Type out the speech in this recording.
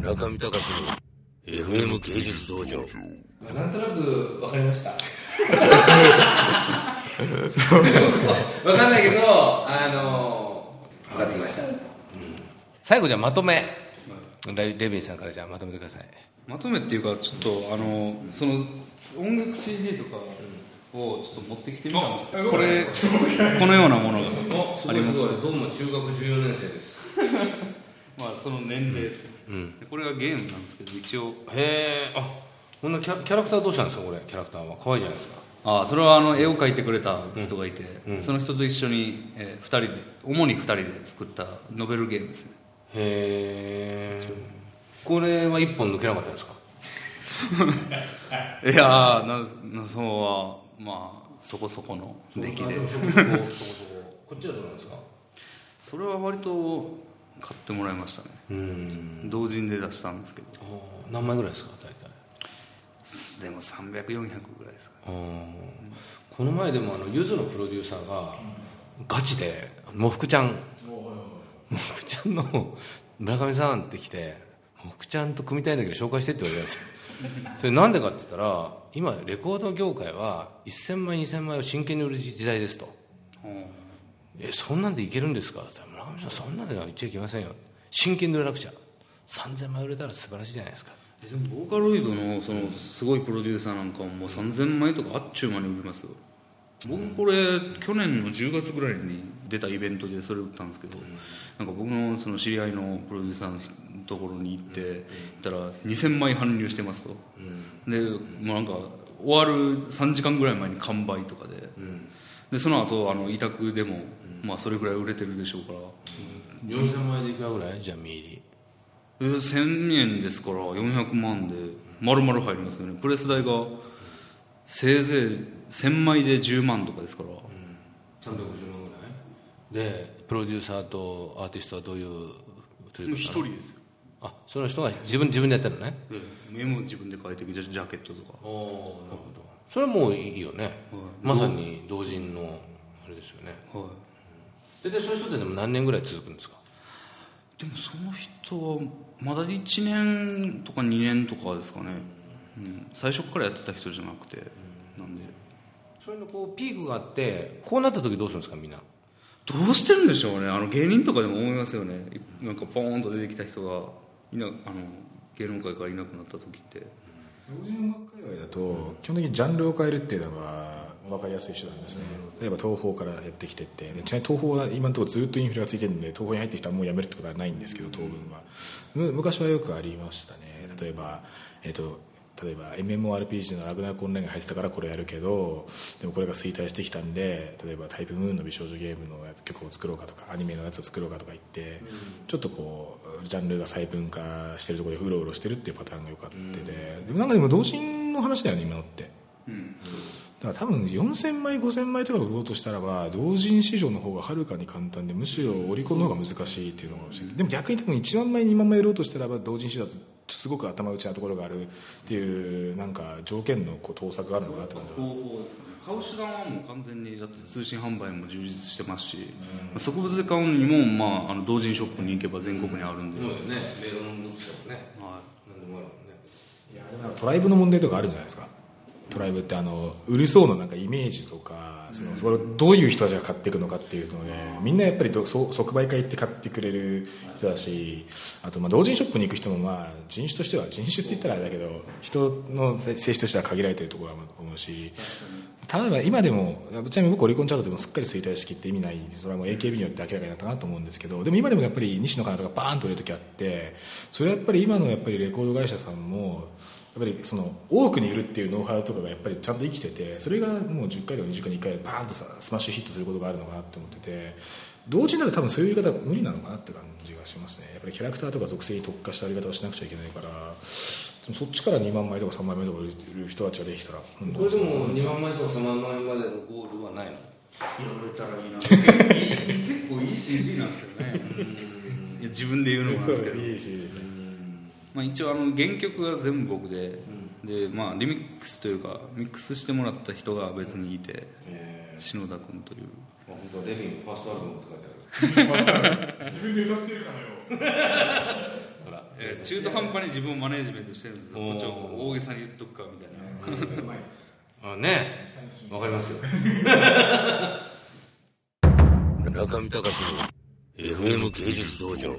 中見隆の FM 芸術道場。なんとなく分かりました。分かんないけどあの分かってきました、最後じゃあまとめ。レレビンさんからじゃあまとめてください。まとめっていうかちょっとあのその音楽 CD とかをちょっと持ってきてみたんです。これこのようなものがおすごいすごい。僕も中学14年生ですまあその年齢です、でこれがゲームなんですけど一応。へえあこんなキャキャラクターどうしたんですかこれキャラクターは。可愛いじゃないですか。あそれはあの絵を描いてくれた人がいて、その人と一緒に、えー、2人で主に2人で作ったノベルゲームですね。へえこれは1本抜けなかったんですか？いやーななそうはまあそこそこの出来で。あもそこそこそこそここっちはどうなんですか？それは割と買ってもらいましたね。うん。同人で出したんですけど。何枚ぐらいですか大体？でも300400ぐらいですかこの前でもあのゆずのプロデューサーがガチでもふくちゃん。もふくちゃんの村上さんって来てもふくちゃんと組みたいんだけど紹介してって言われたんですよ。それなんでかって言ったら今レコード業界は1000枚2000枚を真剣に売る時代ですとえそんなんでいけるんですか？って言ったら村上さんそんなんでは言っちゃいけませんよ真剣に売らなくちゃ。3000枚売れたら素晴らしいじゃないですか。えでもボーカロイドのそのすごいプロデューサーなんかももう3000枚とかあっちゅう間に売りますよ。僕これ去年の10月ぐらいに出たイベントでそれ売ったんですけど、なんか僕のその知り合いのプロデューサーのところに行って、行ったら2000枚搬入してますと、でもうなんか終わる3時間ぐらい前に完売とかで、でその後あの委託でも、まあそれぐらい売れてるでしょうから、4000枚でいくらぐらい？じゃあミリ。えー1000円ですから400万で丸々入りますよね。プレス代がせいぜい1000枚で10万とかですから。350万ぐらい？でプロデューサーとアーティストはどういう？一人ですよ。あその人が自分自分でやってるのね。絵も自分で描いてジャジャケットとか。おおなるほどそれはもういいよね、まさに同人のあれですよね。はい。ででそういう人ってでも何年ぐらい続くんですか？でもその人はまだ1年とか2年とかですかね、うん、最初からやってた人じゃなくて、なんで。それのこうピークがあってこうなった時どうするんですかみんな？どうしてるんでしょうね。あの芸人とかでも思いますよね。なんかポーンと出てきた人がいなあの芸能界からいなくなった時って同人音楽界隈だと基本的にジャンルを変えるっていうのが分かりやすい手段ですね、例えば東宝からやってきてってでちなみに東宝は今のところずっとインフレがついてるんで東宝に入ってきたらもうやめるってことはないんですけど当分は、む昔はよくありましたね。例えば、えっと例えば MMORPG のラグナークオンラインが入ってたからこれやるけどでもこれが衰退してきたんで例えばタイプムーンの美少女ゲームの曲を作ろうかとかアニメのやつを作ろうかとか言って、ちょっとこうジャンルが細分化してるところでうろうろしてるっていうパターンがよくあってて、でもなんかでも同人の話だよね今のって、だから多分4000枚5000枚とか売ろうとしたらば同人市場の方がはるかに簡単でむしろオリコンの方が難しいっていうのが欲しい。でも逆に多分1万枚2万枚売ろうとしたらば同人市場だとすごく頭打ちなところがあるっていうなんか条件のこう盗作があるのかなって感じは。方法ですかね買う手段はもう完全にだって通信販売も充実してますし、植物で買うにも、まあ、あの同人ショップに行けば全国にあるんで、そうよねメロン読者もね。は何でもあるもんね。いやでもなんかトライブの問題とかあるんじゃないですかトライブってあの売りそうななんかイメージとかそのそれをどういう人たちが買っていくのかっていうのでみんなやっぱりどそう即売会行って買ってくれる人だしあとまあ同人ショップに行く人もまあ人種としては人種って言ったらあれだけど人の性質としては限られてるところだと思うし例えば今でもちなみに僕オリコンチャートでもすっかり衰退しきって意味ないそれはもう AKB によって明らかになったかなと思うんですけどでも今でもやっぱり西野カナとかバーンと売れる時あってそれはやっぱり今のやっぱりレコード会社さんもやっぱりその多くに売るっていうノウハウとかがやっぱりちゃんと生きててそれがもう10回とか20回に1回バーンとさスマッシュヒットすることがあるのかなって思ってて同時にだと多分そういう売り方無理なのかなって感じがしますね。やっぱりキャラクターとか属性に特化した売り方をしなくちゃいけないからそっちから2万枚とか3万枚とか売る人たちができたらこれでも2万枚とか3万枚までのゴールはないの？い、売れたらいいな。結構いい CD なんですけどね。いや自分で言うのもなんですけど。いいしですねまあ、一応あの原曲が全部僕で、でまあ、リミックスというかミックスしてもらった人が別にいて、篠田君という。本当レビンファーストアルバムって書いてある。自分で歌ってるかのよから。えー中途半端に自分をマネージメントしてるんですよ。ちを大げさに言っとくかみたいな。あね。わかりますよ中見隆の FM 芸術道場